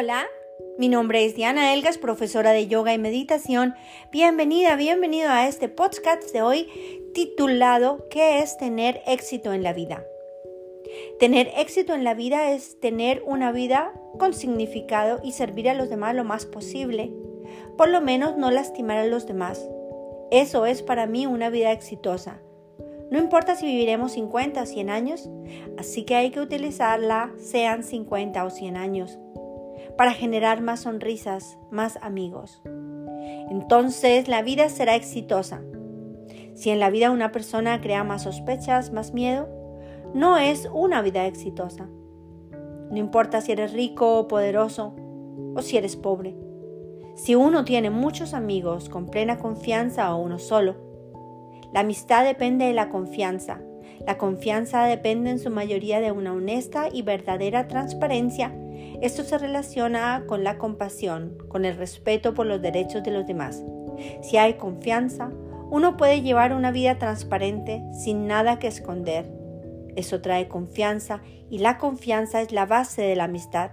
Hola, mi nombre es Diana Elgas, profesora de yoga y meditación. Bienvenida, bienvenido a este podcast de hoy titulado ¿Qué es tener éxito en la vida? Tener éxito en la vida es tener una vida con significado y servir a los demás lo más posible. Por lo menos no lastimar a los demás. Eso es para mí una vida exitosa. No importa si viviremos 50 o 100 años, así que hay que utilizarla, sean 50 o 100 años, para generar más sonrisas, más amigos. Entonces la vida será exitosa. Si en la vida una persona crea más sospechas, más miedo, no es una vida exitosa. No importa si eres rico o poderoso o si eres pobre. Si uno tiene muchos amigos con plena confianza o uno solo, la amistad depende de la confianza. La confianza depende en su mayoría de una honesta y verdadera transparencia. Esto se relaciona con la compasión, con el respeto por los derechos de los demás. Si hay confianza, uno puede llevar una vida transparente sin nada que esconder. Eso trae confianza y la confianza es la base de la amistad.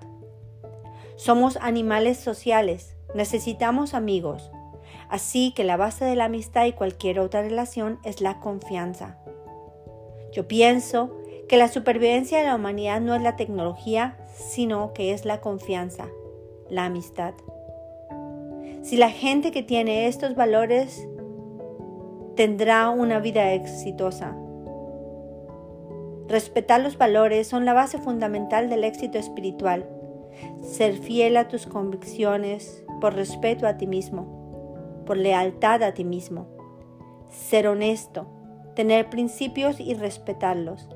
Somos animales sociales, necesitamos amigos, así que la base de la amistad y cualquier otra relación es la confianza. Yo pienso que la supervivencia de la humanidad no es la tecnología, sino que es la confianza, la amistad. Si la gente que tiene estos valores tendrá una vida exitosa. Respetar los valores son la base fundamental del éxito espiritual. Ser fiel a tus convicciones por respeto a ti mismo, por lealtad a ti mismo. Ser honesto, tener principios y respetarlos.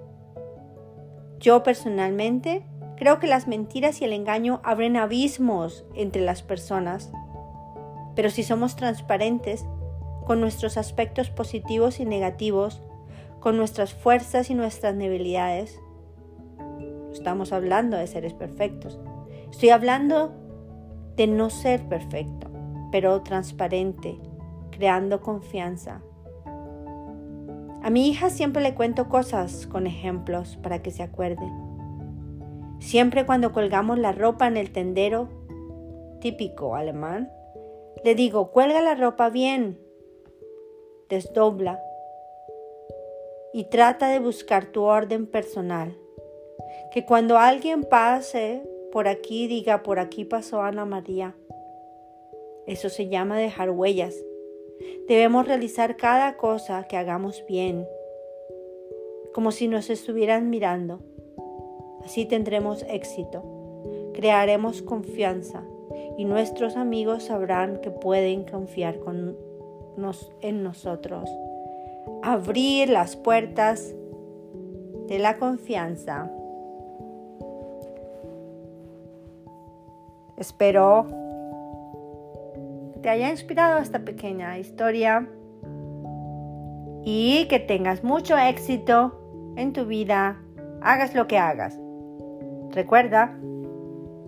Yo personalmente creo que las mentiras y el engaño abren abismos entre las personas. Pero si somos transparentes, con nuestros aspectos positivos y negativos, con nuestras fuerzas y nuestras debilidades. Estamos hablando de seres perfectos. Estoy hablando de no ser perfecto, pero transparente, creando confianza. A mi hija siempre le cuento cosas con ejemplos para que se acuerde. Siempre cuando colgamos la ropa en el tendero, típico alemán, le digo, cuelga la ropa bien, desdobla y trata de buscar tu orden personal. Que cuando alguien pase por aquí diga, por aquí pasó Ana María. Eso se llama dejar huellas. Debemos realizar cada cosa que hagamos bien, como si nos estuvieran mirando. Así tendremos éxito, crearemos confianza y nuestros amigos sabrán que pueden confiar con en nosotros. Abrir las puertas de la confianza. Espero te haya inspirado esta pequeña historia y que tengas mucho éxito en tu vida, hagas lo que hagas. Recuerda,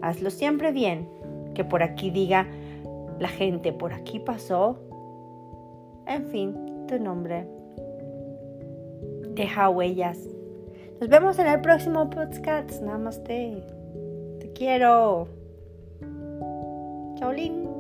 hazlo siempre bien, que por aquí diga la gente, por aquí pasó en fin, tu nombre. Deja huellas. Nos vemos en el próximo podcast. Namaste. Te quiero. Chaolín.